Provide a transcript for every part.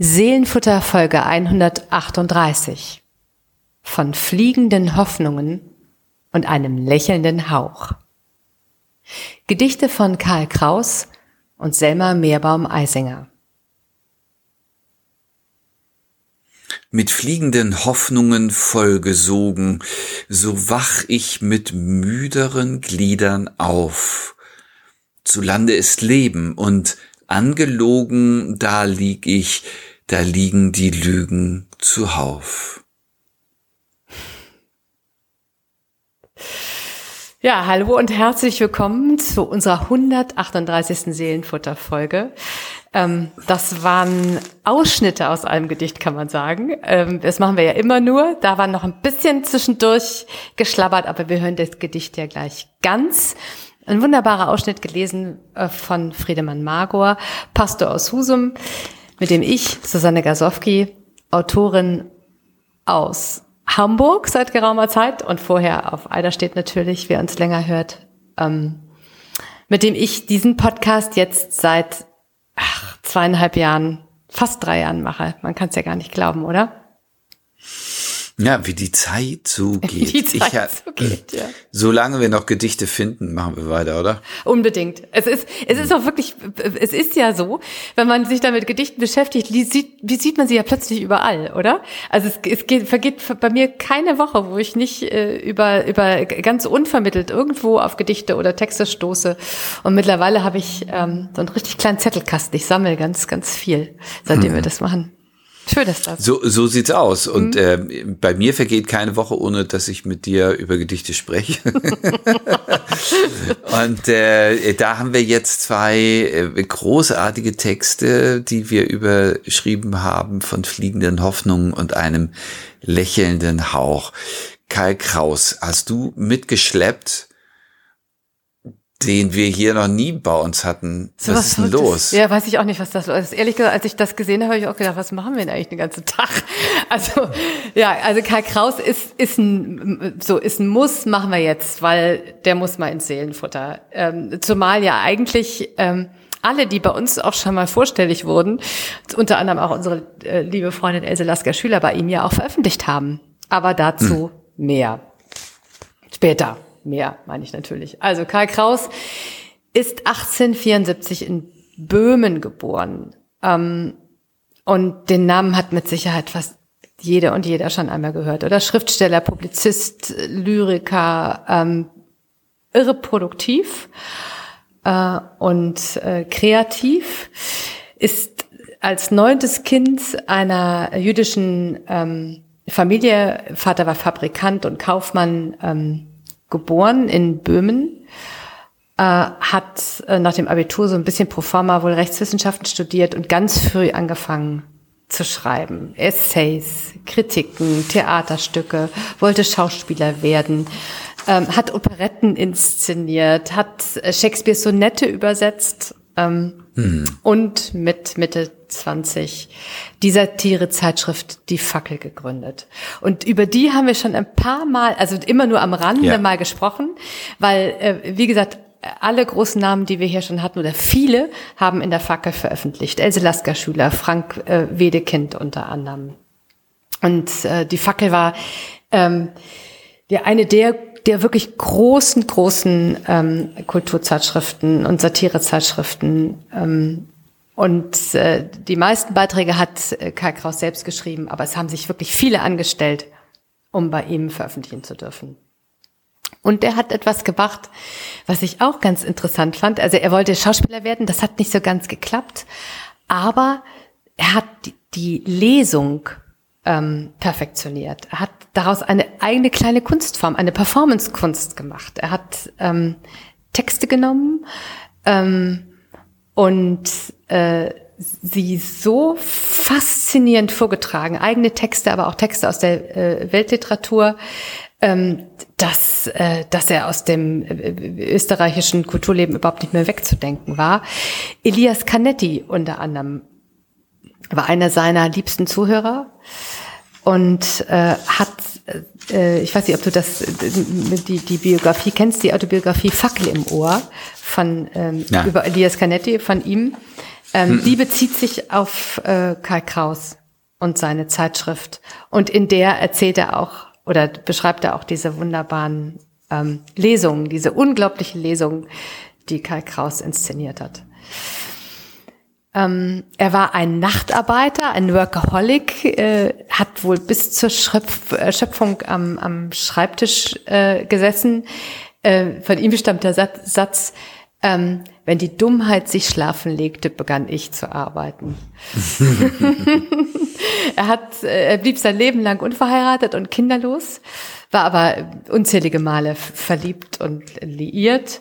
Seelenfutter Folge 138 von fliegenden Hoffnungen und einem lächelnden Hauch. Gedichte von Karl Kraus und Selma Meerbaum-Eisinger. Mit fliegenden Hoffnungen vollgesogen, so wach ich mit müderen Gliedern auf. Zu Lande ist Leben und angelogen, da lieg ich, da liegen die Lügen zuhauf. Ja, hallo und herzlich willkommen zu unserer 138. Seelenfutter-Folge. Ähm, das waren Ausschnitte aus einem Gedicht, kann man sagen. Ähm, das machen wir ja immer nur. Da war noch ein bisschen zwischendurch geschlabbert, aber wir hören das Gedicht ja gleich ganz. Ein wunderbarer Ausschnitt gelesen äh, von Friedemann Magor, Pastor aus Husum, mit dem ich, Susanne Gasowski, Autorin aus Hamburg seit geraumer Zeit und vorher auf Eiderstedt natürlich, wer uns länger hört, ähm, mit dem ich diesen Podcast jetzt seit ach, zweieinhalb Jahren, fast drei Jahren mache. Man kann es ja gar nicht glauben, oder? Ja, wie die Zeit so geht. Die Zeit ich, so geht, ja. Solange wir noch Gedichte finden, machen wir weiter, oder? Unbedingt. Es ist, es ist auch wirklich, es ist ja so, wenn man sich damit Gedichten beschäftigt, wie sieht, wie sieht man sie ja plötzlich überall, oder? Also es, es geht, vergeht bei mir keine Woche, wo ich nicht äh, über, über ganz unvermittelt irgendwo auf Gedichte oder Texte stoße. Und mittlerweile habe ich ähm, so einen richtig kleinen Zettelkasten. Ich sammle ganz, ganz viel, seitdem hm. wir das machen. Schön ist das. So, so sieht's aus. Und mhm. äh, bei mir vergeht keine Woche, ohne dass ich mit dir über Gedichte spreche. und äh, da haben wir jetzt zwei äh, großartige Texte, die wir überschrieben haben von fliegenden Hoffnungen und einem lächelnden Hauch. Karl Kraus, hast du mitgeschleppt den wir hier noch nie bei uns hatten. So, was, was ist denn los? Ja, weiß ich auch nicht, was das ist. Ehrlich gesagt, als ich das gesehen habe, habe ich auch gedacht, was machen wir denn eigentlich den ganzen Tag? Also, ja, also Karl Kraus ist, ist ein, so, ist ein Muss, machen wir jetzt, weil der muss mal ins Seelenfutter. Ähm, zumal ja eigentlich, ähm, alle, die bei uns auch schon mal vorstellig wurden, unter anderem auch unsere äh, liebe Freundin Else Lasker-Schüler bei ihm ja auch veröffentlicht haben. Aber dazu hm. mehr. Später mehr, meine ich natürlich. Also Karl Kraus ist 1874 in Böhmen geboren. Ähm, und den Namen hat mit Sicherheit fast jede und jeder schon einmal gehört. Oder Schriftsteller, Publizist, Lyriker, ähm, irre äh, und äh, kreativ, ist als neuntes Kind einer jüdischen ähm, Familie, Vater war Fabrikant und Kaufmann, ähm, geboren in Böhmen, äh, hat äh, nach dem Abitur so ein bisschen pro forma wohl Rechtswissenschaften studiert und ganz früh angefangen zu schreiben. Essays, Kritiken, Theaterstücke, wollte Schauspieler werden, ähm, hat Operetten inszeniert, hat äh, Shakespeare Sonette übersetzt ähm, hm. und mit Mitte 20 die Satire-Zeitschrift Die Fackel gegründet. Und über die haben wir schon ein paar Mal, also immer nur am Rande ja. mal gesprochen, weil, äh, wie gesagt, alle großen Namen, die wir hier schon hatten, oder viele, haben in der Fackel veröffentlicht. Else Lasker-Schüler, Frank äh, Wedekind unter anderem. Und äh, die Fackel war ähm, ja eine der der wirklich großen, großen ähm, Kulturzeitschriften und Satirezeitschriften ähm, und äh, die meisten Beiträge hat äh, Karl Kraus selbst geschrieben, aber es haben sich wirklich viele angestellt, um bei ihm veröffentlichen zu dürfen. Und er hat etwas gemacht, was ich auch ganz interessant fand. Also er wollte Schauspieler werden, das hat nicht so ganz geklappt, aber er hat die, die Lesung ähm, perfektioniert. Er hat daraus eine eigene kleine Kunstform, eine Performance-Kunst gemacht. Er hat ähm, Texte genommen, ähm, und äh, sie so faszinierend vorgetragen, eigene Texte, aber auch Texte aus der äh, Weltliteratur, ähm, dass, äh, dass er aus dem äh, österreichischen Kulturleben überhaupt nicht mehr wegzudenken war. Elias Canetti unter anderem war einer seiner liebsten Zuhörer und äh, hat, äh, ich weiß nicht, ob du das, die, die Biografie kennst, die Autobiografie Fackel im Ohr von ähm, ja. über Elias Canetti von ihm. Ähm, Die bezieht sich auf äh, Karl Kraus und seine Zeitschrift. Und in der erzählt er auch oder beschreibt er auch diese wunderbaren ähm, Lesungen, diese unglaublichen Lesungen, die Karl Kraus inszeniert hat. Ähm, er war ein Nachtarbeiter, ein Workaholic, äh, hat wohl bis zur Schöpf äh, Schöpfung am, am Schreibtisch äh, gesessen. Äh, von ihm stammt der Satz, Satz ähm, wenn die Dummheit sich schlafen legte, begann ich zu arbeiten. er hat, äh, er blieb sein Leben lang unverheiratet und kinderlos, war aber unzählige Male verliebt und liiert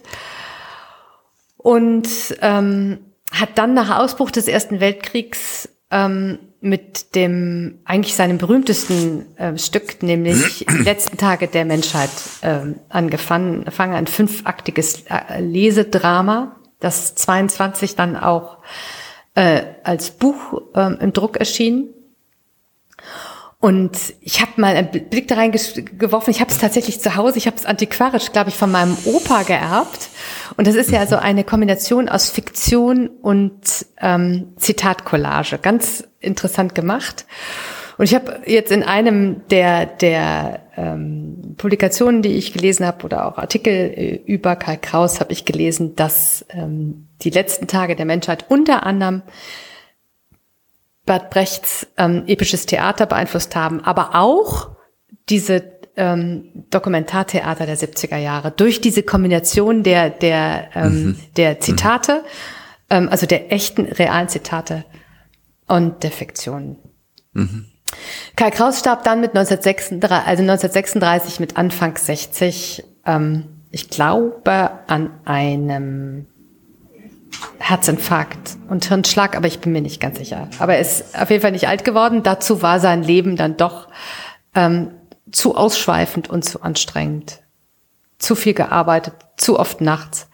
und ähm, hat dann nach Ausbruch des Ersten Weltkriegs ähm, mit dem eigentlich seinem berühmtesten äh, Stück, nämlich Die letzten Tage der Menschheit, ähm, angefangen, angefangen ein fünfaktiges äh, Lesedrama, das 22 dann auch äh, als Buch ähm, im Druck erschien. Und ich habe mal einen Blick da reingeworfen. Ich habe es tatsächlich zu Hause. Ich habe es antiquarisch, glaube ich, von meinem Opa geerbt. Und das ist ja so eine Kombination aus Fiktion und ähm, Zitatcollage. Ganz interessant gemacht. Und ich habe jetzt in einem der, der ähm, Publikationen, die ich gelesen habe, oder auch Artikel äh, über Karl Kraus, habe ich gelesen, dass ähm, die letzten Tage der Menschheit unter anderem Bert Brechts ähm, episches Theater beeinflusst haben, aber auch diese ähm, Dokumentartheater der 70er Jahre durch diese Kombination der der ähm, mhm. der Zitate, ähm, also der echten realen Zitate und der Fiktion. Mhm. Karl Kraus starb dann mit 1936, also 1936 mit Anfang 60, ähm, ich glaube an einem Herzinfarkt und Hirnschlag, aber ich bin mir nicht ganz sicher. Aber er ist auf jeden Fall nicht alt geworden. Dazu war sein Leben dann doch ähm, zu ausschweifend und zu anstrengend. Zu viel gearbeitet, zu oft nachts.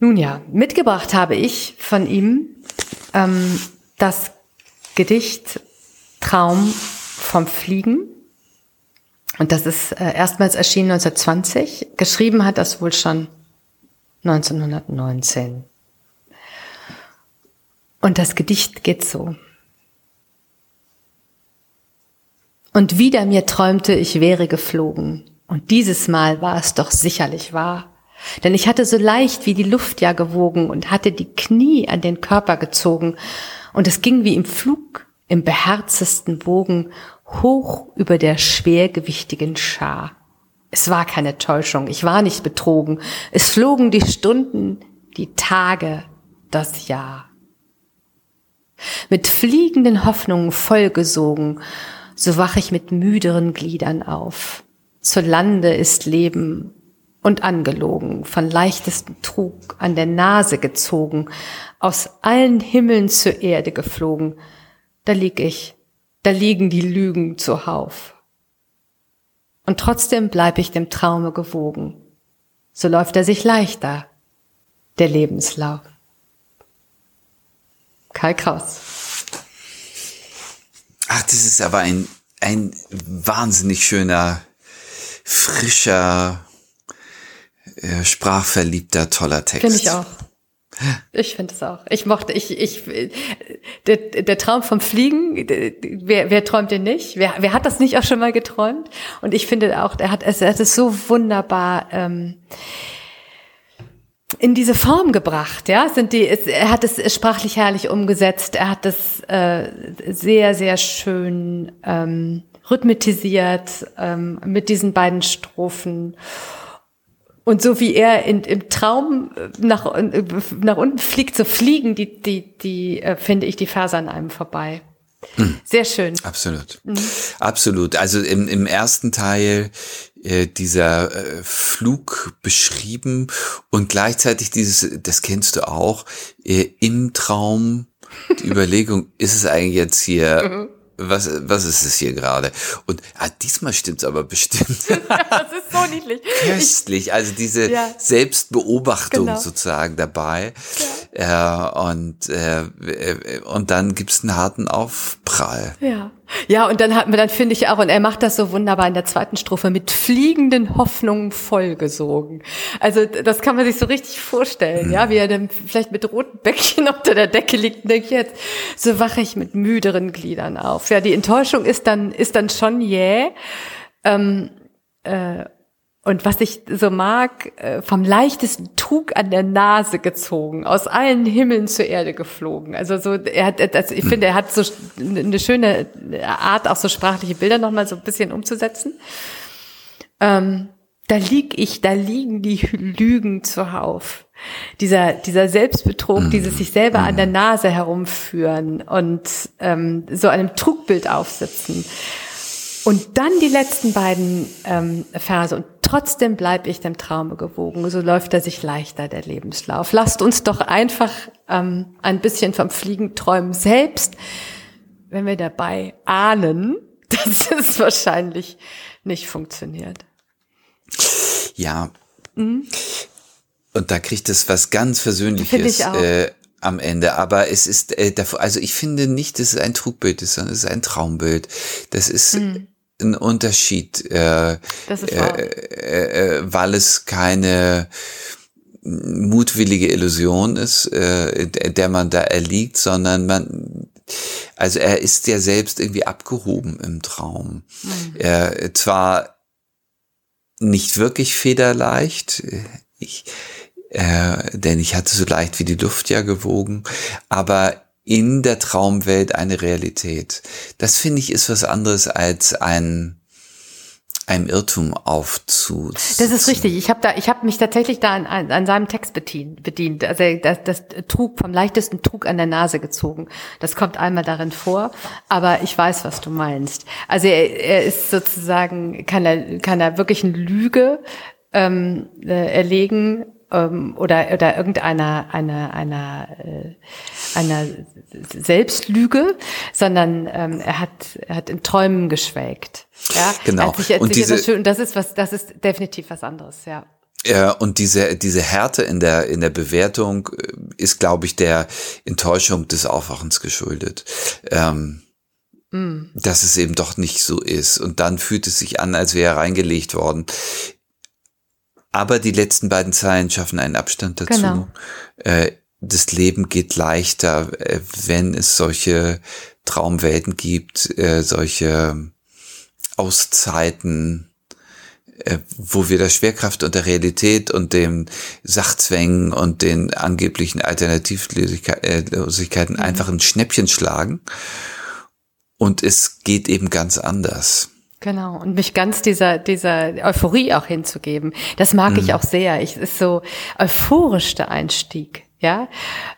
Nun ja, mitgebracht habe ich von ihm ähm, das Gedicht Traum vom Fliegen. Und das ist äh, erstmals erschienen 1920. Geschrieben hat das wohl schon 1919. Und das Gedicht geht so. Und wieder mir träumte, ich wäre geflogen. Und dieses Mal war es doch sicherlich wahr. Denn ich hatte so leicht wie die Luft ja gewogen und hatte die Knie an den Körper gezogen. Und es ging wie im Flug, im beherztesten Bogen, hoch über der schwergewichtigen Schar. Es war keine Täuschung, ich war nicht betrogen. Es flogen die Stunden, die Tage, das Jahr. Mit fliegenden Hoffnungen vollgesogen, so wach ich mit müderen Gliedern auf. Zu Lande ist Leben und angelogen, von leichtesten Trug an der Nase gezogen, aus allen Himmeln zur Erde geflogen. Da lieg ich, da liegen die Lügen zuhauf. Und trotzdem bleib ich dem Traume gewogen. So läuft er sich leichter, der Lebenslauf. Karl Kraus. Ach, das ist aber ein, ein wahnsinnig schöner, frischer, äh, sprachverliebter, toller Text. Finde ich auch. Ich finde es auch. Ich mochte, ich, ich, der, der Traum vom Fliegen, wer, wer träumt den nicht? Wer, wer hat das nicht auch schon mal geträumt? Und ich finde auch, er hat es, er hat es so wunderbar ähm, in diese Form gebracht. Ja, sind die, es, er hat es sprachlich herrlich umgesetzt. Er hat es äh, sehr, sehr schön ähm, rhythmisiert ähm, mit diesen beiden Strophen. Und so wie er in, im Traum äh, nach, äh, nach unten fliegt, so fliegen die, die, die, äh, finde ich, die Verse an einem vorbei. Mhm. Sehr schön. Absolut. Mhm. Absolut. Also im, im ersten Teil äh, dieser äh, Flug beschrieben und gleichzeitig dieses, das kennst du auch, äh, im Traum die Überlegung, ist es eigentlich jetzt hier mhm was, was ist es hier gerade? Und ah, diesmal stimmt's aber bestimmt. das ist so niedlich. Köstlich, also diese ja. Selbstbeobachtung genau. sozusagen dabei. Ja. Äh, und, äh, und dann gibt's einen harten Aufprall. Ja. Ja, und dann hat man, dann finde ich auch, und er macht das so wunderbar in der zweiten Strophe mit fliegenden Hoffnungen vollgesogen. Also das kann man sich so richtig vorstellen, ja, wie er dann vielleicht mit roten Bäckchen unter der Decke liegt und denkt jetzt, so wache ich mit müderen Gliedern auf. Ja, die Enttäuschung ist dann, ist dann schon jäh. Ähm, äh, und was ich so mag, äh, vom leichtesten Trug an der Nase gezogen, aus allen Himmeln zur Erde geflogen. Also so, er hat, also ich finde, er hat so eine schöne Art, auch so sprachliche Bilder nochmal so ein bisschen umzusetzen. Ähm, da lieg ich, da liegen die Lügen zuhauf. Dieser, dieser Selbstbetrug, mhm. dieses sich selber an der Nase herumführen und ähm, so einem Trugbild aufsitzen. Und dann die letzten beiden ähm, Verse. Und trotzdem bleib ich dem Traume gewogen. So läuft er sich leichter, der Lebenslauf. Lasst uns doch einfach ähm, ein bisschen vom Fliegen träumen. Selbst wenn wir dabei ahnen, dass es wahrscheinlich nicht funktioniert. Ja. Mhm. Und da kriegt es was ganz Versöhnliches äh, am Ende. Aber es ist, äh, also ich finde nicht, dass es ein Trugbild ist, sondern es ist ein Traumbild. Das ist mhm ein Unterschied, äh, äh, äh, weil es keine mutwillige Illusion ist, äh, der man da erliegt, sondern man, also er ist ja selbst irgendwie abgehoben im Traum. Mhm. Zwar nicht wirklich federleicht, ich, äh, denn ich hatte so leicht wie die Luft ja gewogen, aber in der Traumwelt eine Realität. Das finde ich ist was anderes als ein einem Irrtum aufzu. Das ist richtig. Ich habe da, ich habe mich tatsächlich da an, an, an seinem Text bedient. bedient. Also das, das Trug vom leichtesten Trug an der Nase gezogen. Das kommt einmal darin vor, aber ich weiß, was du meinst. Also er, er ist sozusagen kann er kann er wirklich eine Lüge ähm, äh, erlegen ähm, oder oder irgendeiner einer einer äh, einer Selbstlüge, sondern ähm, er hat er hat in Träumen geschwelgt. Ja, genau. Und diese, schön, das ist was, das ist definitiv was anderes, ja. Ja, und diese, diese Härte in der, in der Bewertung äh, ist, glaube ich, der Enttäuschung des Aufwachens geschuldet. Ähm, mm. Dass es eben doch nicht so ist. Und dann fühlt es sich an, als wäre reingelegt worden. Aber die letzten beiden Zeilen schaffen einen Abstand dazu. Genau. Äh, das Leben geht leichter, äh, wenn es solche Traumwelten gibt, äh, solche Auszeiten, äh, wo wir der Schwerkraft und der Realität und den Sachzwängen und den angeblichen Alternativlosigkeiten mhm. einfach ein Schnäppchen schlagen. Und es geht eben ganz anders. Genau, und mich ganz dieser, dieser Euphorie auch hinzugeben. Das mag mhm. ich auch sehr. Ich, ist so euphorisch der Einstieg. Ja,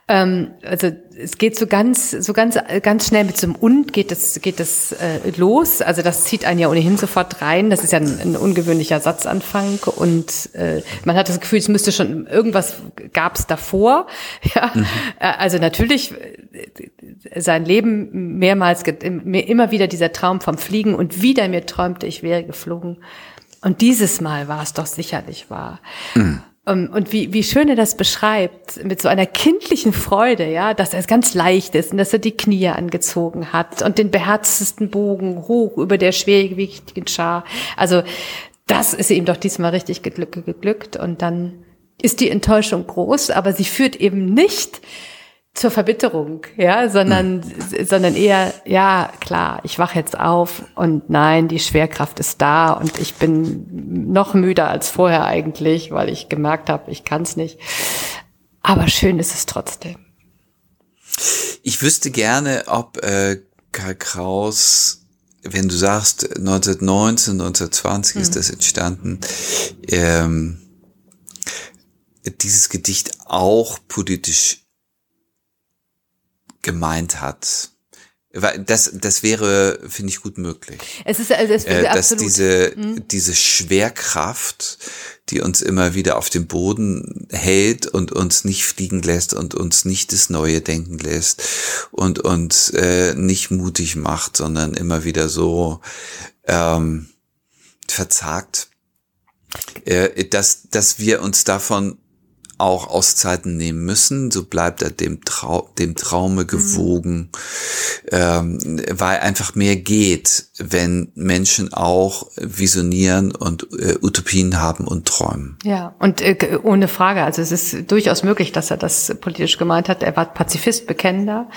ähm, also es geht so ganz, so ganz, ganz schnell mit so einem und geht das, geht das äh, los. Also das zieht einen ja ohnehin sofort rein. Das ist ja ein, ein ungewöhnlicher Satzanfang und äh, man hat das Gefühl, es müsste schon irgendwas gab es davor. Ja, mhm. Äh, also natürlich äh, sein Leben mehrmals immer wieder dieser Traum vom Fliegen und wieder mir träumte ich wäre geflogen. Und dieses Mal war es doch sicherlich wahr. Mhm. Ähm, und wie, wie schön er das beschreibt, mit so einer kindlichen Freude, ja, dass er es ganz leicht ist und dass er die Knie angezogen hat und den beherztesten Bogen hoch über der schwergewichtigen Schar. Also das ist ihm doch diesmal richtig geglückt und dann ist die Enttäuschung groß, aber sie führt eben nicht zur Verbitterung, ja, sondern, mhm. sondern eher, ja, klar, ich wach jetzt auf und nein, die Schwerkraft ist da und ich bin noch müder als vorher eigentlich, weil ich gemerkt habe, ich kann es nicht. Aber schön ist es trotzdem. Ich wüsste gerne, ob äh, Karl Kraus, wenn du sagst 1919, 1920 mhm. ist das entstanden, ähm, dieses Gedicht auch politisch gemeint hat. Das, das wäre, finde ich, gut möglich. Es ist, also es äh, dass absolut. diese, mhm. diese Schwerkraft, die uns immer wieder auf dem Boden hält und uns nicht fliegen lässt und uns nicht das Neue denken lässt und uns äh, nicht mutig macht, sondern immer wieder so ähm, verzagt, äh, dass, dass wir uns davon auch Auszeiten nehmen müssen. So bleibt er dem, Trau dem Traume gewogen, mhm. ähm, weil einfach mehr geht, wenn Menschen auch visionieren und äh, Utopien haben und träumen. Ja, und äh, ohne Frage. Also es ist durchaus möglich, dass er das politisch gemeint hat. Er war Pazifist, bekennender.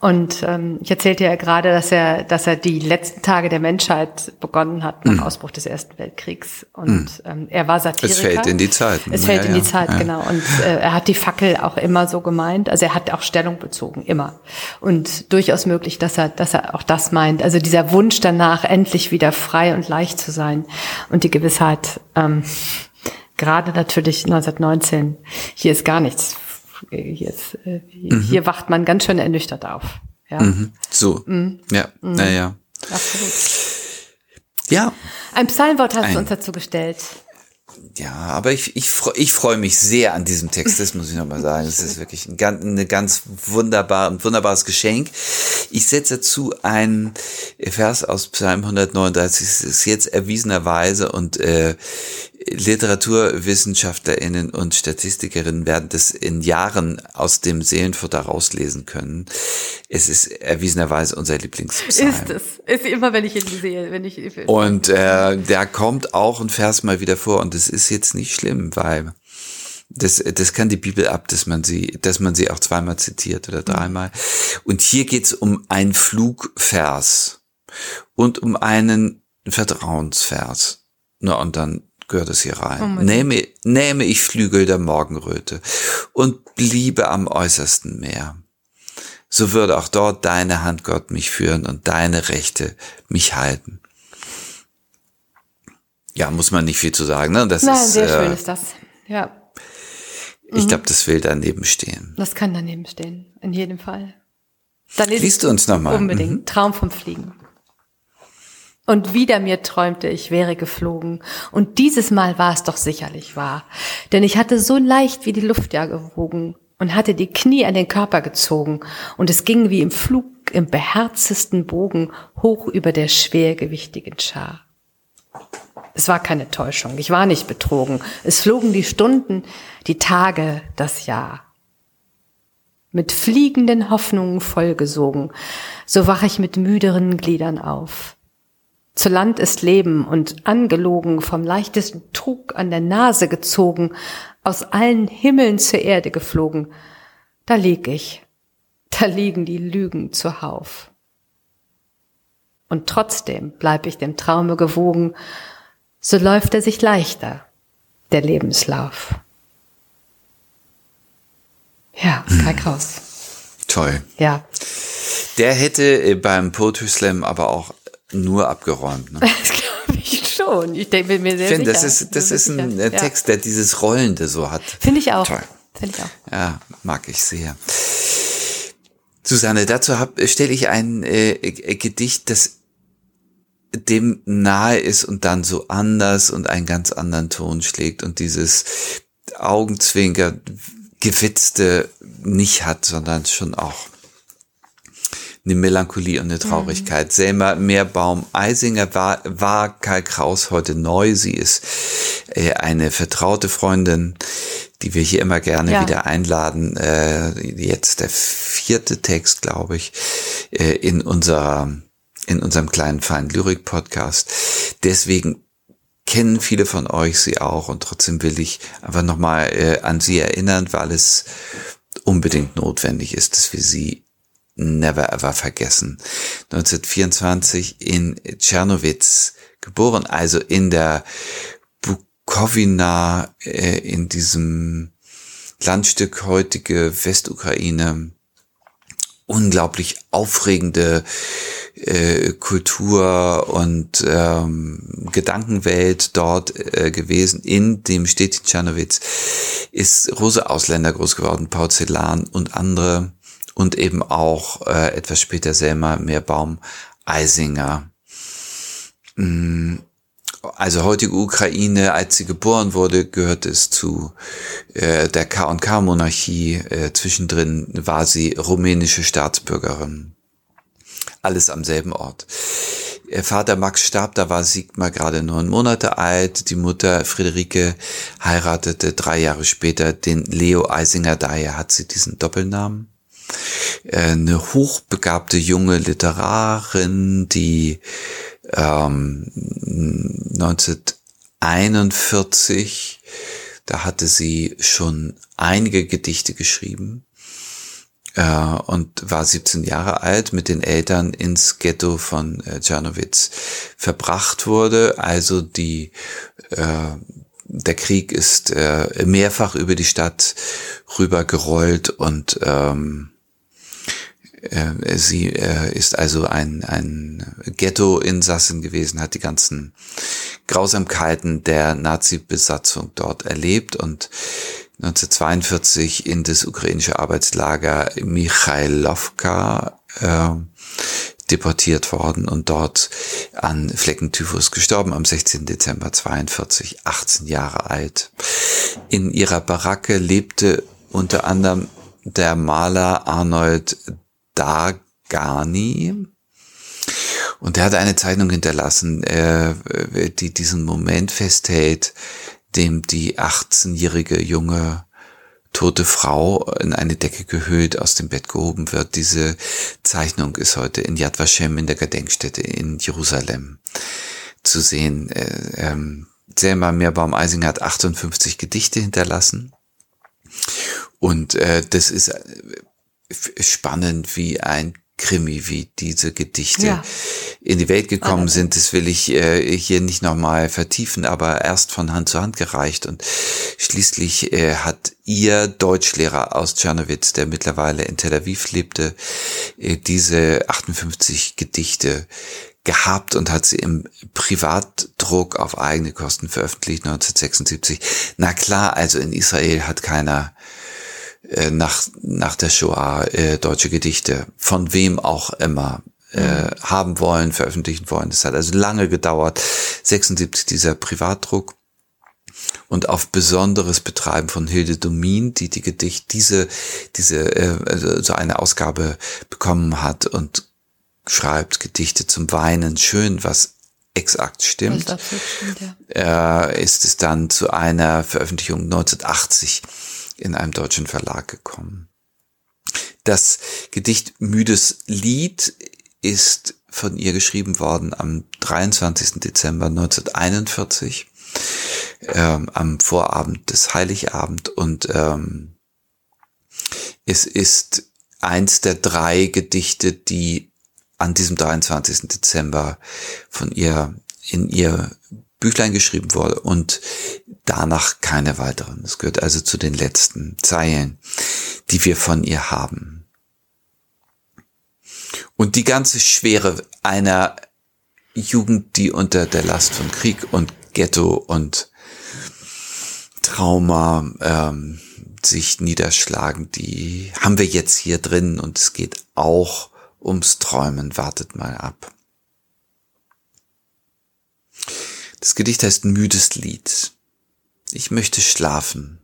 Und ähm, ich erzählte ja gerade, dass er, dass er die letzten Tage der Menschheit begonnen hat nach mm. Ausbruch des Ersten Weltkriegs. Und mm. ähm, er war Satiriker. Es fällt in die Zeit. Es fällt ja, in die Zeit, ja. genau. Und äh, er hat die Fackel auch immer so gemeint. Also er hat auch Stellung bezogen, immer. Und durchaus möglich, dass er, dass er auch das meint. Also dieser Wunsch danach, endlich wieder frei und leicht zu sein und die Gewissheit. Ähm, gerade natürlich 1919. Hier ist gar nichts hier, ist, äh, mhm. hier wacht man ganz schön ernüchtert auf. Ja. Mhm. So. Mhm. Ja, mhm. naja. Absolut. Ja. Ein Psalmwort hast Ein, du uns dazu gestellt. Ja, aber ich, ich, ich freue mich sehr an diesem Text, das muss ich nochmal sagen. Es ist wirklich ein ganz, eine ganz wunderbar, ein wunderbares Geschenk. Ich setze dazu einen Vers aus Psalm 139. Es ist jetzt erwiesenerweise und äh, LiteraturwissenschaftlerInnen und Statistikerinnen werden das in Jahren aus dem Seelenfutter rauslesen können. Es ist erwiesenerweise unser Lieblingspsalm. Ist es. Ist immer, wenn ich ihn sehe, wenn ich. Und äh, da kommt auch ein Vers mal wieder vor und das ist jetzt nicht schlimm, weil das, das kann die Bibel ab, dass man sie, dass man sie auch zweimal zitiert oder dreimal. Und hier geht's um einen Flugvers und um einen Vertrauensvers. Na, und dann gehört es hier rein. Oh nehme, nehme ich Flügel der Morgenröte und bliebe am äußersten Meer. So würde auch dort deine Hand, Gott, mich führen und deine Rechte mich halten. Ja, muss man nicht viel zu sagen, ne? Das Nein, ist, sehr äh, schön ist das. Ja. Ich mhm. glaube, das will daneben stehen. Das kann daneben stehen, in jedem Fall. Dann Liest du uns nochmal. Unbedingt. Mhm. Traum vom Fliegen. Und wieder mir träumte, ich wäre geflogen. Und dieses Mal war es doch sicherlich wahr. Denn ich hatte so leicht wie die Luft ja gewogen und hatte die Knie an den Körper gezogen. Und es ging wie im Flug im beherztesten Bogen hoch über der schwergewichtigen Schar. Es war keine Täuschung. Ich war nicht betrogen. Es flogen die Stunden, die Tage, das Jahr. Mit fliegenden Hoffnungen vollgesogen, so wach ich mit müderen Gliedern auf. Zu Land ist Leben und angelogen, vom leichtesten Trug an der Nase gezogen, aus allen Himmeln zur Erde geflogen. Da lieg ich, da liegen die Lügen zuhauf. Und trotzdem bleib ich dem Traume gewogen, so läuft er sich leichter, der Lebenslauf. Ja, Kai Kraus. Toll. Ja. Der hätte äh, beim Poetry Slam aber auch nur abgeräumt. Ne? Das glaube ich schon. Ich denke mir sehr ich finde, Das ist, das ist ein sicher. Text, der dieses Rollende so hat. Finde ich auch. Toll. Finde ich auch. Ja, mag ich sehr. Susanne, dazu stelle ich ein äh, Gedicht, das dem nahe ist und dann so anders und einen ganz anderen Ton schlägt und dieses Augenzwinker gewitzte nicht hat, sondern schon auch eine Melancholie und eine Traurigkeit. Mhm. Selma Meerbaum Eisinger war, war Karl Kraus heute neu. Sie ist äh, eine vertraute Freundin, die wir hier immer gerne ja. wieder einladen. Äh, jetzt der vierte Text, glaube ich, äh, in unserer in unserem kleinen feinen Lyrik-Podcast. Deswegen kennen viele von euch sie auch und trotzdem will ich einfach nochmal äh, an sie erinnern, weil es unbedingt notwendig ist, dass wir sie never ever vergessen. 1924 in Tschernowitz geboren, also in der Bukowina, äh, in diesem Landstück heutige Westukraine. Unglaublich aufregende äh, Kultur und ähm, Gedankenwelt dort äh, gewesen. In dem Städtchen Tschernowitz ist große Ausländer groß geworden, Celan und andere und eben auch äh, etwas später Selma Meerbaum Eisinger. Mm, also heutige Ukraine, als sie geboren wurde, gehört es zu äh, der K&K-Monarchie. Äh, zwischendrin war sie rumänische Staatsbürgerin. Alles am selben Ort. Ihr Vater Max starb, da war Sigmar gerade neun Monate alt. Die Mutter Friederike heiratete drei Jahre später den Leo Eisinger, daher hat sie diesen Doppelnamen. Äh, eine hochbegabte junge Literarin, die ähm, 1941, da hatte sie schon einige Gedichte geschrieben äh, und war 17 Jahre alt, mit den Eltern ins Ghetto von äh, Czernowitz verbracht wurde. Also die äh, der Krieg ist äh, mehrfach über die Stadt rübergerollt und ähm, äh, sie äh, ist also ein, ein Ghetto-Insassin gewesen, hat die ganzen Grausamkeiten der Nazi-Besatzung dort erlebt und 1942 in das ukrainische Arbeitslager Michailovka äh, deportiert worden und dort an Fleckentyphus gestorben am 16. Dezember 42, 18 Jahre alt. In ihrer Baracke lebte unter anderem der Maler Arnold Dagani. Und er hat eine Zeichnung hinterlassen, äh, die diesen Moment festhält, dem die 18-jährige junge tote Frau in eine Decke gehüllt aus dem Bett gehoben wird. Diese Zeichnung ist heute in Yad Vashem in der Gedenkstätte in Jerusalem zu sehen. Äh, ähm, Selma Meerbaum-Eising hat 58 Gedichte hinterlassen. Und äh, das ist äh, spannend wie ein Krimi, wie diese Gedichte ja. in die Welt gekommen sind. Das will ich äh, hier nicht nochmal vertiefen, aber erst von Hand zu Hand gereicht. Und schließlich äh, hat ihr Deutschlehrer aus Tschernowitz, der mittlerweile in Tel Aviv lebte, äh, diese 58 Gedichte gehabt und hat sie im Privatdruck auf eigene Kosten veröffentlicht 1976. Na klar, also in Israel hat keiner äh, nach, nach der Shoah äh, deutsche Gedichte, von wem auch immer, äh, mhm. haben wollen, veröffentlichen wollen. Das hat also lange gedauert. 76 dieser Privatdruck und auf besonderes Betreiben von Hilde Domin, die die Gedicht diese diese äh, also so eine Ausgabe bekommen hat und schreibt Gedichte zum Weinen schön, was exakt stimmt, stimmt ja. äh, ist es dann zu einer Veröffentlichung 1980 in einem deutschen Verlag gekommen. Das Gedicht Müdes Lied ist von ihr geschrieben worden am 23. Dezember 1941, ähm, am Vorabend des Heiligabend und ähm, es ist eins der drei Gedichte, die an diesem 23. Dezember von ihr in ihr Büchlein geschrieben wurde und danach keine weiteren. Es gehört also zu den letzten Zeilen, die wir von ihr haben. Und die ganze Schwere einer Jugend, die unter der Last von Krieg und Ghetto und Trauma ähm, sich niederschlagen, die haben wir jetzt hier drin und es geht auch ums Träumen. Wartet mal ab. Das Gedicht heißt Müdes Lied. Ich möchte schlafen,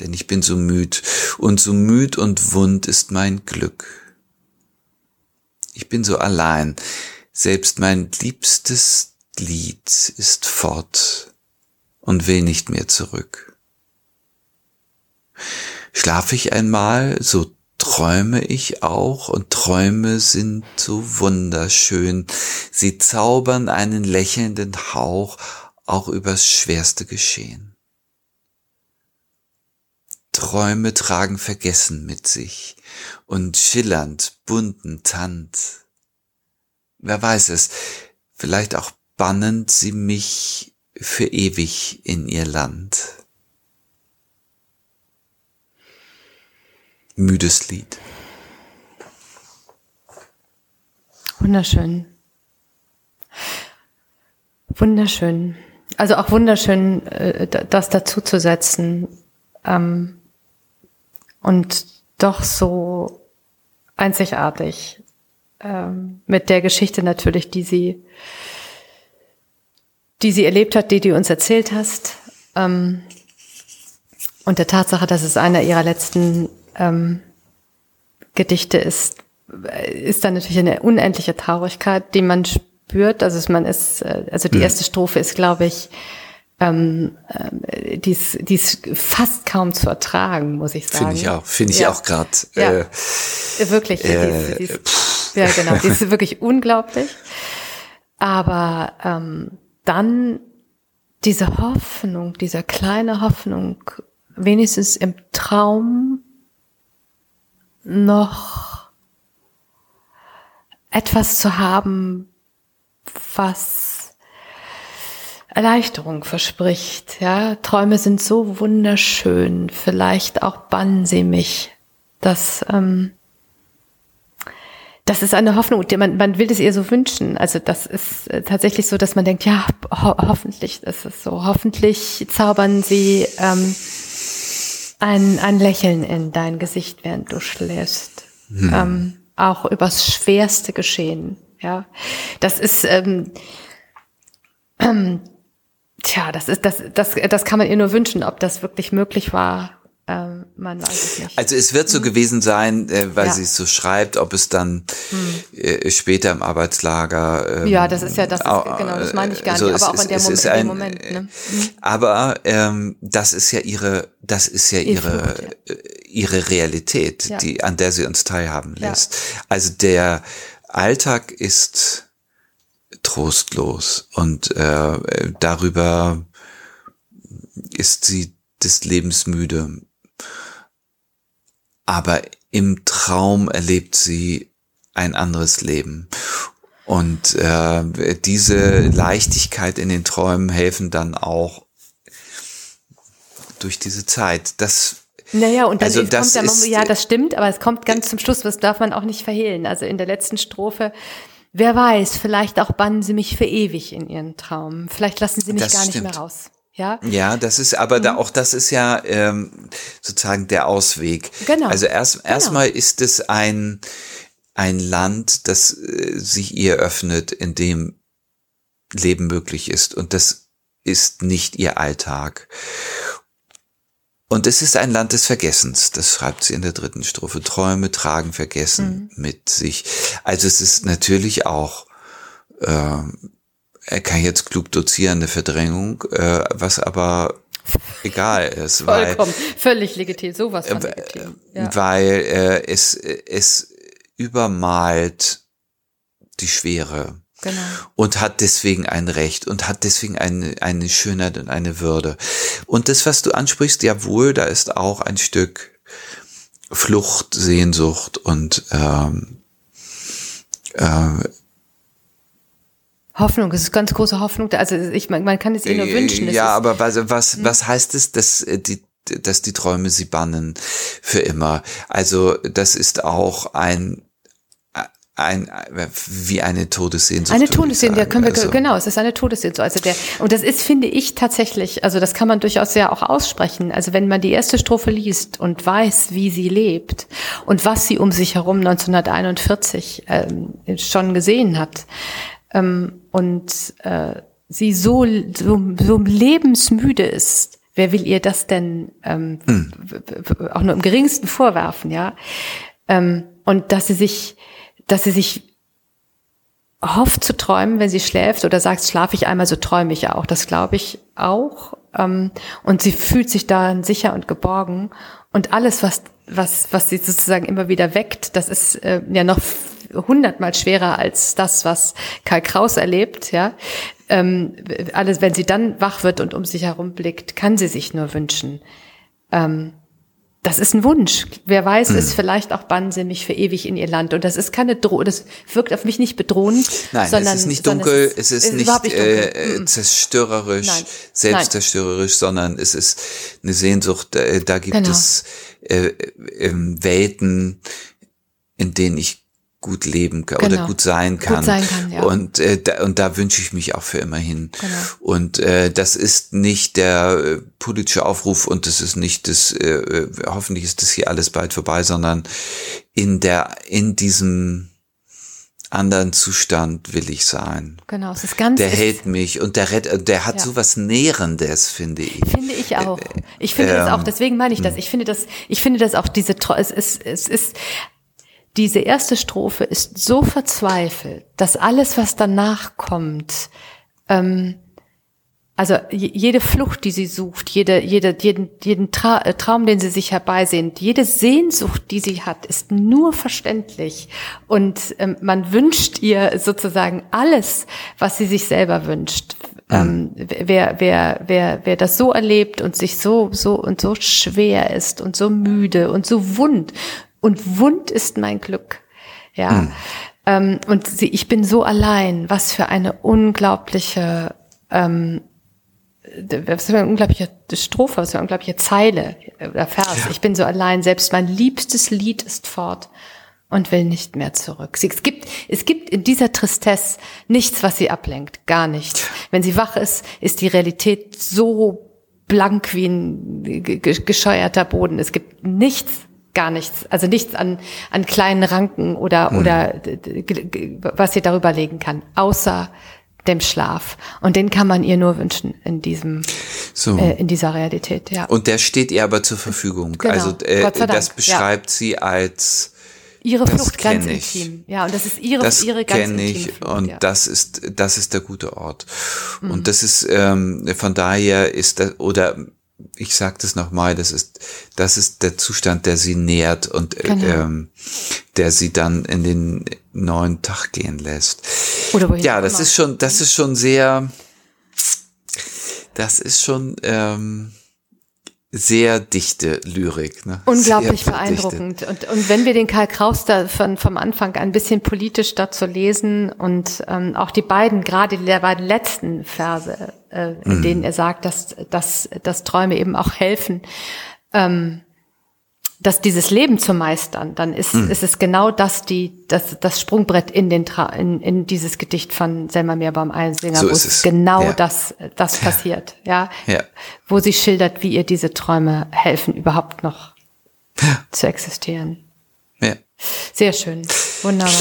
denn ich bin so müd, und so müd und wund ist mein Glück. Ich bin so allein, selbst mein liebstes Lied ist fort und will nicht mehr zurück. Schlaf ich einmal, so träume ich auch und Träume sind so wunderschön. Sie zaubern einen lächelnden Hauch auch übers schwerste Geschehen. Träume tragen Vergessen mit sich und schillernd bunten Tanz. Wer weiß es, vielleicht auch bannend sie mich für ewig in ihr Land. Müdes Lied. Wunderschön. Wunderschön. Also auch wunderschön, äh, das dazuzusetzen ähm, und doch so einzigartig ähm, mit der Geschichte natürlich, die sie, die sie erlebt hat, die du uns erzählt hast ähm, und der Tatsache, dass es einer ihrer letzten ähm, Gedichte ist, ist dann natürlich eine unendliche Traurigkeit, die man spürt. Also man ist, äh, also die erste Strophe ist, glaube ich, ähm, äh, die, ist, fast kaum zu ertragen, muss ich sagen. Finde ich auch, finde ich Ja. auch gerade. Ja. Äh, Wirklich. die ist, die ist, ja, genau. Die ist wirklich unglaublich. Aber ähm, dann diese Hoffnung, diese kleine Hoffnung, wenigstens im Traum noch etwas zu haben, was Erleichterung verspricht. Ja, Träume sind so wunderschön. Vielleicht auch bannen sie mich. Das, ähm, das ist eine Hoffnung, die man, man will es ihr so wünschen. Also das ist äh, tatsächlich so, dass man denkt, ja, ho hoffentlich ist es so. Hoffentlich zaubern sie ähm, ein, ein Lächeln in dein Gesicht, während du schläfst. Ähm, auch übers schwerste Geschehen. Ja, das ist ähm, ähm, tja, das ist das, das, das kann man ihr nur wünschen. Ob das wirklich möglich war, ähm, man weiß es nicht. Also es wird so gewesen sein, äh, weil Ja. sie es so schreibt, ob es dann äh, später im Arbeitslager. ähm, Ja, das ist ja das, ist, au- genau, das meine ich gar so, nicht, aber auch in, der Mom in ein, dem Moment. Ne? äh, Aber ähm, das ist ja ihre, das ist ja ihre, Flucht, äh, ihre Realität, Ja. die an der sie uns teilhaben Ja. lässt. Also der Alltag ist trostlos und äh, darüber ist sie des Lebens müde. Aber im Traum erlebt sie ein anderes Leben. Und äh, diese Leichtigkeit in den Träumen helfen dann auch durch diese Zeit. Das Naja, und dann Also ist, das kommt der ist- ja, das stimmt, aber es kommt ganz zum Schluss, das darf man auch nicht verhehlen. Also in der letzten Strophe, wer weiß, vielleicht auch bannen sie mich für ewig in ihren Traum. Vielleicht lassen sie mich gar nicht stimmt. mehr raus. Ja, Ja, das ist aber Mhm. da auch das ist ja ähm, sozusagen der Ausweg. Genau. Also erst erstmal ist es ein ein Land, das äh, sich ihr öffnet, in dem Leben möglich ist und das ist nicht ihr Alltag. Und es ist ein Land des Vergessens, das schreibt sie in der dritten Strophe. Träume tragen Vergessen Mhm. mit sich. Also es ist natürlich auch äh, er kann jetzt klug dozieren, eine Verdrängung, äh, was aber egal ist, weil, vollkommen, völlig legitim, sowas von äh, legitim. Ja. weil äh, es, es übermalt die Schwere Genau. und hat deswegen ein Recht und hat deswegen eine, eine Schönheit und eine Würde. Und das, was du ansprichst, jawohl, da ist auch ein Stück Flucht, Sehnsucht und ähm, äh, Hoffnung, es ist ganz große Hoffnung. Also ich, man, man kann es ihr nur wünschen. Es Ja, aber was, was, was heißt es, dass äh, die, dass die Träume sie bannen für immer? Also das ist auch ein ein wie eine Todessehnsucht. Eine Todessehnsucht, ja, können wir, Also, genau, es ist eine Todessehnsucht. Also der, und das ist, finde ich, tatsächlich, also das kann man durchaus ja auch aussprechen. Also wenn man die erste Strophe liest und weiß, wie sie lebt und was sie um sich herum 1941 ähm, schon gesehen hat, ähm, und äh, sie so, so, so lebensmüde ist, wer will ihr das denn ähm, w- auch nur im geringsten vorwerfen, ja? Ähm, und dass sie sich, dass sie sich hofft zu träumen, wenn sie schläft oder sagt, schlafe ich einmal, so träume ich auch. Das glaube ich auch. Ähm, und sie fühlt sich darin sicher und geborgen. Und alles, was, was, was sie sozusagen immer wieder weckt, das ist äh, ja noch hundertmal schwerer als das, was Karl Kraus erlebt, ja. Ähm, alles, wenn sie dann wach wird und um sich herum blickt, kann sie sich nur wünschen. Ähm, das ist ein Wunsch. Wer weiß, Hm. ist vielleicht auch bannen sie mich für ewig in ihr Land. Und das ist keine Droh, das wirkt auf mich nicht bedrohend. Nein, sondern, es ist nicht dunkel, es ist, nicht, überhaupt dunkel. äh, Mm. zerstörerisch, Nein. selbstzerstörerisch, sondern es ist eine Sehnsucht, äh, da gibt Genau. es äh, ähm, Welten, in denen ich gut leben kann oder Genau. gut sein Gut kann. sein kann, ja. Und, äh, da, und da wünsche ich mich auch für immer hin. Genau. Und äh, das ist nicht der äh, politische Aufruf und das ist nicht das, äh, äh, hoffentlich ist das hier alles bald vorbei, sondern in der, in diesem anderen Zustand will ich sein. Genau, es ist ganz, Der hält mich und der rettet, der hat Ja. so was Nährendes, finde ich. Finde ich auch. Ich finde das ähm, auch, deswegen meine ich das. Ich finde das, ich finde das auch diese, es ist, es ist, diese erste Strophe ist so verzweifelt, dass alles, was danach kommt, ähm, also jede Flucht, die sie sucht, jede, jede, jeden, jeden Tra äh, Traum, den sie sich herbeisehnt, jede Sehnsucht, die sie hat, ist nur verständlich. Und ähm, man wünscht ihr sozusagen alles, was sie sich selber wünscht. Mhm. Ähm, wer, wer, wer, wer das so erlebt und sich so, so und so schwer ist und so müde und so wund. Und wund ist mein Glück. Ja. Mhm. Ähm, und sie, ich bin so allein. Was für eine unglaubliche, ähm, was für eine unglaubliche Strophe, was für eine unglaubliche Zeile oder Vers. Ja. Ich bin so allein. Selbst mein liebstes Lied ist fort und will nicht mehr zurück. Es gibt, es gibt in dieser Tristesse nichts, was sie ablenkt. Gar nichts. Wenn sie wach ist, ist die Realität so blank wie ein gescheuerter Boden. Es gibt nichts, gar nichts, also nichts an, an kleinen Ranken oder, hm. oder was sie darüber legen kann, außer dem Schlaf. Und den kann man ihr nur wünschen in diesem, so. äh, in dieser Realität, ja. Und der steht ihr aber zur Verfügung. Genau. Also äh, das beschreibt ja. sie als ihre Flucht ganz ich. intim. Ja, und das ist ihre, das ihre ganz intime ich Flucht, und ja. das ist das ist der gute Ort. Mhm. Und das ist ähm, von daher ist das oder ich sage das nochmal, das ist, das ist der Zustand, der sie nährt und äh, genau. ähm, der sie dann in den neuen Tag gehen lässt. Oder wohin ja, das ist schon, das ist schon sehr, das ist schon ähm, sehr dichte Lyrik. Ne? Unglaublich sehr beeindruckend. Und, und wenn wir den Karl Kraus da von, vom Anfang ein bisschen politisch dazu lesen und ähm, auch die beiden, gerade die beiden letzten Verse, äh, in mhm. denen er sagt, dass, dass, dass Träume eben auch helfen, ähm, dass dieses Leben zu meistern, dann ist, mhm. ist es genau das, die, das, das Sprungbrett in den, Tra in, in dieses Gedicht von Selma Meerbaum Einsinger, so wo es genau ja. das, das passiert, ja? ja? Wo sie schildert, wie ihr diese Träume helfen, überhaupt noch ja. zu existieren. Ja. Sehr schön. Wunderbar.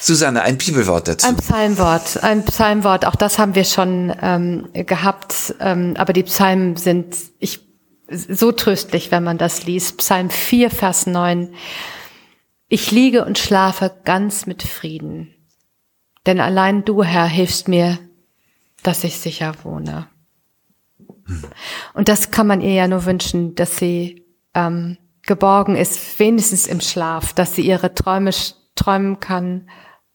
Susanne, ein Bibelwort dazu. Ein Psalmwort, ein Psalmwort. Auch das haben wir schon ähm, gehabt. Ähm, aber die Psalmen sind, ich so tröstlich, wenn man das liest. Psalm 4, Vers 9. Ich liege und schlafe ganz mit Frieden, denn allein du, Herr, hilfst mir, dass ich sicher wohne. Und das kann man ihr ja nur wünschen, dass sie ähm, geborgen ist, wenigstens im Schlaf, dass sie ihre Träume träumen kann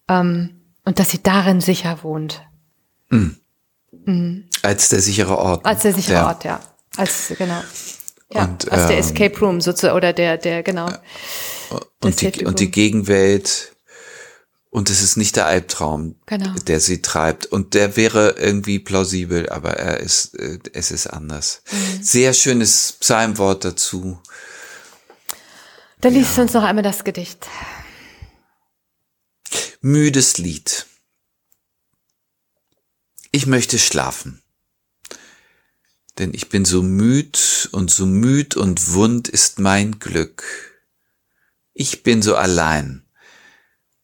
ähm, und dass sie darin sicher wohnt. Mhm. Mhm. Als der sichere Ort. Als der sichere ja. Ort, ja. Als, genau. Ja, und, als der ähm, Escape Room sozusagen, oder der, der, genau. Und die, und die Gegenwelt, und es ist nicht der Albtraum, genau. der sie treibt. Und der wäre irgendwie plausibel, aber er ist, äh, es ist anders. Mhm. Sehr schönes Psalmwort dazu. Da liest ja. uns noch einmal das Gedicht. Müdes Lied. Ich möchte schlafen denn ich bin so müd und so müd und wund ist mein Glück. Ich bin so allein.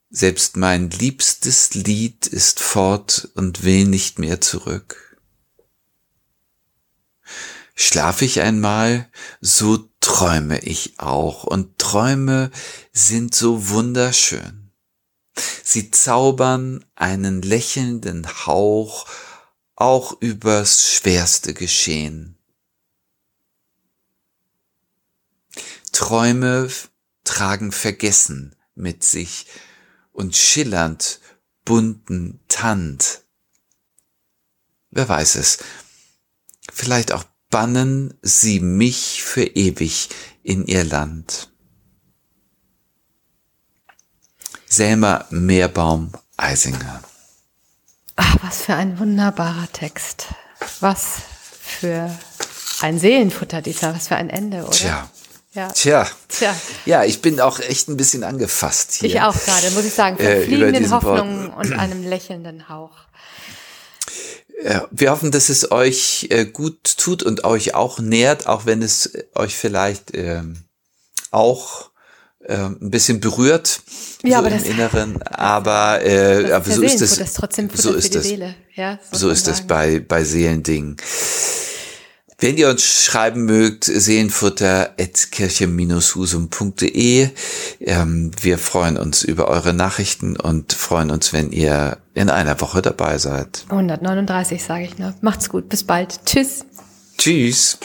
Selbst mein liebstes Lied ist fort und will nicht mehr zurück. Schlaf ich einmal, so träume ich auch, und Träume sind so wunderschön. Sie zaubern einen lächelnden Hauch auch übers schwerste Geschehen. Träume tragen Vergessen mit sich und schillernd bunten Tand. Wer weiß es, vielleicht auch bannen sie mich für ewig in ihr Land. Selma Meerbaum Eisinger Ach, was für ein wunderbarer Text. Was für ein Seelenfutter dieser, was für ein Ende, oder? Tja. Ja. Tja. Tja. Ja, ich bin auch echt ein bisschen angefasst hier. Ich auch gerade, muss ich sagen, von äh, fliegenden Hoffnungen und einem lächelnden Hauch. Wir hoffen, dass es euch äh, gut tut und euch auch nährt, auch wenn es euch vielleicht ähm, auch äh, ein bisschen berührt ja, so aber im das, Inneren, aber, äh, aber so ist es. Das trotzdem so ist es. Ja, so ist es bei bei Seelendingen. Wenn ihr uns schreiben mögt, seelenfutter.kirche-husum.de. Ähm, wir freuen uns über eure Nachrichten und freuen uns, wenn ihr in einer Woche dabei seid. 139 sage ich noch. Macht's gut. Bis bald. Tschüss. Tschüss.